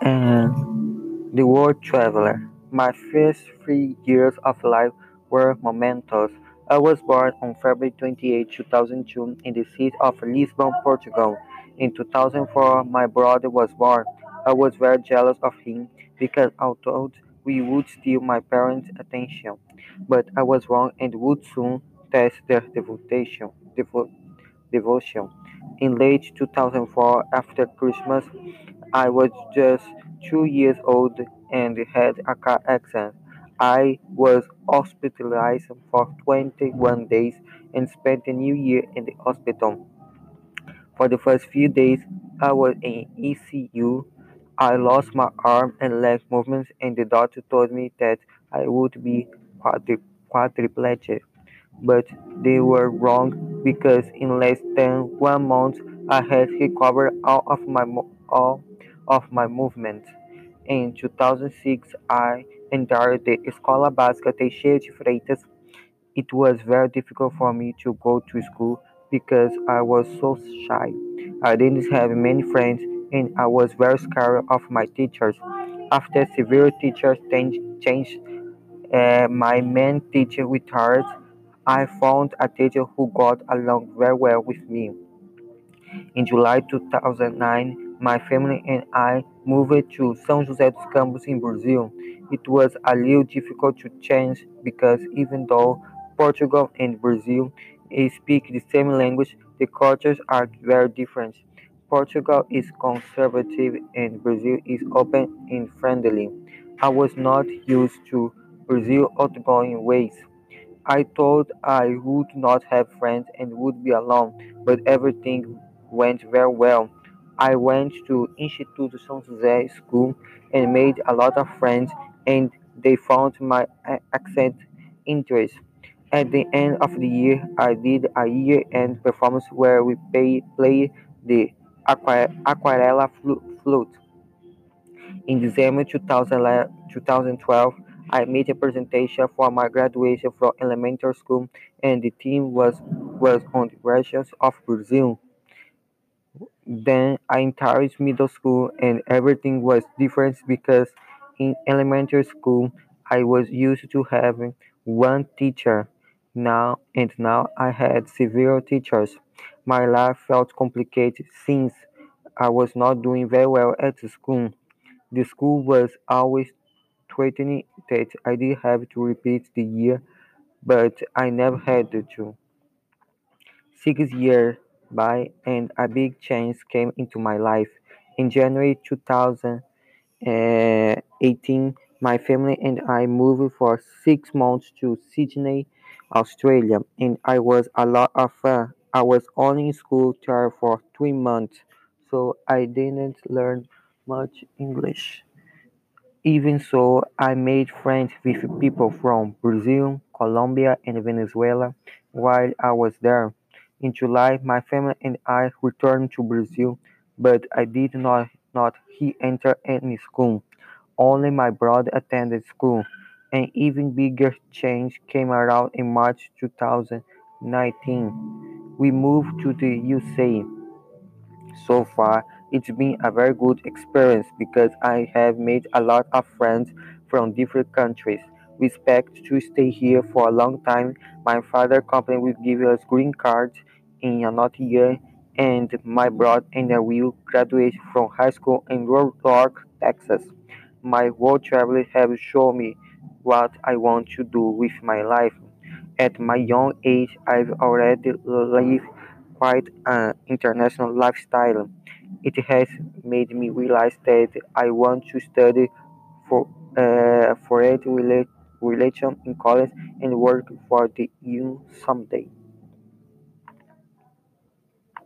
and The World Traveler. My first three years of life were momentous. I was born on February 28, 2002, in the city of Lisbon, Portugal. In 2004, my brother was born. I was very jealous of him because I thought we would steal my parents' attention. But I was wrong and would soon test their devotion. devo- devotion. In late 2004, after Christmas, I was just two years old and had a car accident. I was hospitalized for 21 days and spent the new year in the hospital. For the first few days, I was in ECU. I lost my arm and leg movements, and the doctor told me that I would be quadri- quadriplegic but they were wrong because in less than one month I had recovered all of my mo- all of my movements. In 2006, I entered the Escola Básica Teixeira de Freitas. It was very difficult for me to go to school because I was so shy. I didn't have many friends and I was very scared of my teachers. After several teachers changed uh, my main teacher retired. I found a teacher who got along very well with me. In July 2009, my family and I moved to São José dos Campos in Brazil. It was a little difficult to change because even though Portugal and Brazil speak the same language, the cultures are very different. Portugal is conservative and Brazil is open and friendly. I was not used to Brazil's outgoing ways. I thought I would not have friends and would be alone, but everything went very well. I went to Instituto São José School and made a lot of friends, and they found my accent interesting. At the end of the year, I did a year-end performance where we pay, played the aqua- aquarela flute. In December 2012, I made a presentation for my graduation from elementary school, and the theme was was on the regions of Brazil. Then I entered middle school, and everything was different because in elementary school I was used to having one teacher. Now and now I had several teachers. My life felt complicated since I was not doing very well at school. The school was always threatening that I did have to repeat the year, but I never had to. Six years by and a big change came into my life. In January 2018, my family and I moved for six months to Sydney, Australia, and I was a lot of fun. I was only in school there for three months, so I didn't learn much English. Even so, I made friends with people from Brazil, Colombia, and Venezuela while I was there. In July, my family and I returned to Brazil, but I did not not he enter any school. Only my brother attended school. An even bigger change came around in March 2019. We moved to the USA. So far, it's been a very good experience because I have made a lot of friends from different countries. We expect to stay here for a long time. My father company will give us green cards in another year, and my brother and I will graduate from high school in York, Texas. My world travel have shown me what I want to do with my life. At my young age, I've already lived quite an international lifestyle. It has made me realize that I want to study for uh, foreign rela- relation in college and work for the EU someday.